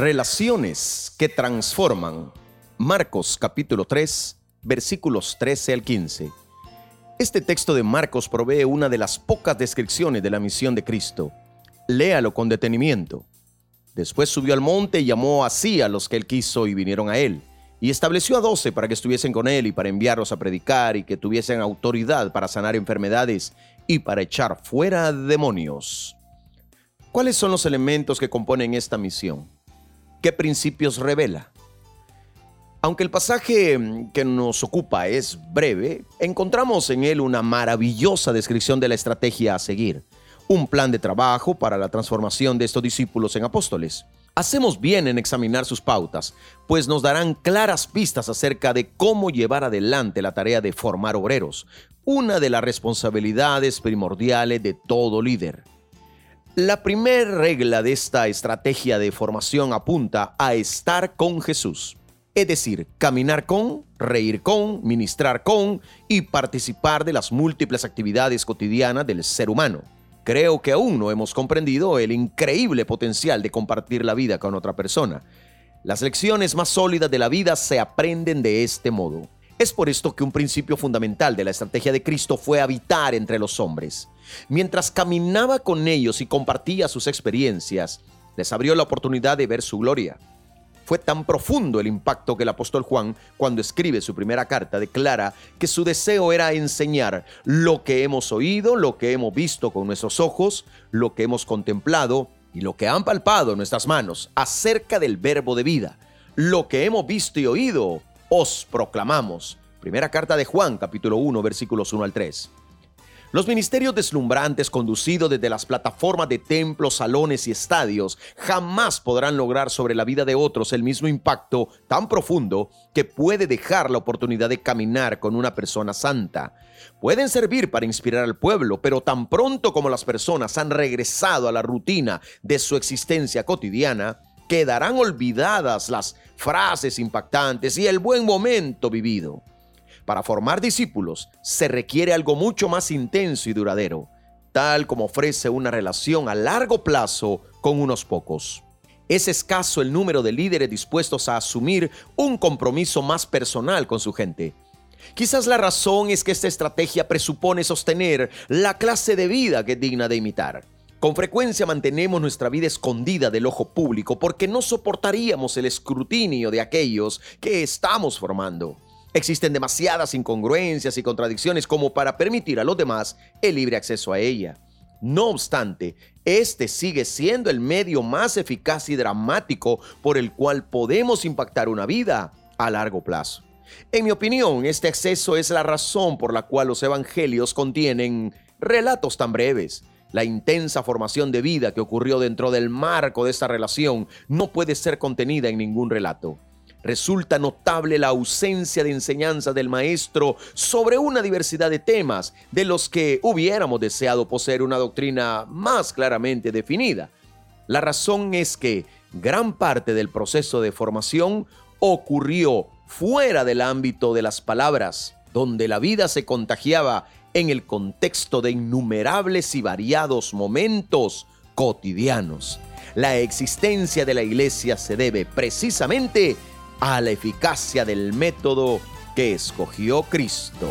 Relaciones que transforman. Marcos capítulo 3, versículos 13 al 15. Este texto de Marcos provee una de las pocas descripciones de la misión de Cristo. Léalo con detenimiento. Después subió al monte y llamó así a los que él quiso y vinieron a él. Y estableció a doce para que estuviesen con él y para enviarlos a predicar y que tuviesen autoridad para sanar enfermedades y para echar fuera demonios. ¿Cuáles son los elementos que componen esta misión? ¿Qué principios revela? Aunque el pasaje mm, que nos ocupa es breve, encontramos en él una maravillosa descripción de la estrategia a seguir, un plan de trabajo para la transformación de estos discípulos en apóstoles. Hacemos bien en examinar sus pautas, pues nos darán claras pistas acerca de cómo llevar adelante la tarea de formar obreros, una de las responsabilidades primordiales de todo líder. La primera regla de esta estrategia de formación apunta a estar con Jesús, es decir, caminar con, reír con, ministrar con y participar de las múltiples actividades cotidianas del ser humano. Creo que aún no hemos comprendido el increíble potencial de compartir la vida con otra persona. Las lecciones más sólidas de la vida se aprenden de este modo. Es por esto que un principio fundamental de la estrategia de Cristo fue habitar entre los hombres. Mientras caminaba con ellos y compartía sus experiencias, les abrió la oportunidad de ver su gloria. Fue tan profundo el impacto que el apóstol Juan, cuando escribe su primera carta, declara que su deseo era enseñar lo que hemos oído, lo que hemos visto con nuestros ojos, lo que hemos contemplado y lo que han palpado nuestras manos acerca del verbo de vida. Lo que hemos visto y oído, os proclamamos. Primera carta de Juan, capítulo 1, versículos 1 al 3. Los ministerios deslumbrantes conducidos desde las plataformas de templos, salones y estadios jamás podrán lograr sobre la vida de otros el mismo impacto tan profundo que puede dejar la oportunidad de caminar con una persona santa. Pueden servir para inspirar al pueblo, pero tan pronto como las personas han regresado a la rutina de su existencia cotidiana, quedarán olvidadas las frases impactantes y el buen momento vivido. Para formar discípulos se requiere algo mucho más intenso y duradero, tal como ofrece una relación a largo plazo con unos pocos. Es escaso el número de líderes dispuestos a asumir un compromiso más personal con su gente. Quizás la razón es que esta estrategia presupone sostener la clase de vida que es digna de imitar. Con frecuencia mantenemos nuestra vida escondida del ojo público porque no soportaríamos el escrutinio de aquellos que estamos formando. Existen demasiadas incongruencias y contradicciones como para permitir a los demás el libre acceso a ella. No obstante, este sigue siendo el medio más eficaz y dramático por el cual podemos impactar una vida a largo plazo. En mi opinión, este acceso es la razón por la cual los evangelios contienen relatos tan breves. La intensa formación de vida que ocurrió dentro del marco de esta relación no puede ser contenida en ningún relato. Resulta notable la ausencia de enseñanza del maestro sobre una diversidad de temas de los que hubiéramos deseado poseer una doctrina más claramente definida. La razón es que gran parte del proceso de formación ocurrió fuera del ámbito de las palabras, donde la vida se contagiaba en el contexto de innumerables y variados momentos cotidianos. La existencia de la iglesia se debe precisamente a la eficacia del método que escogió Cristo.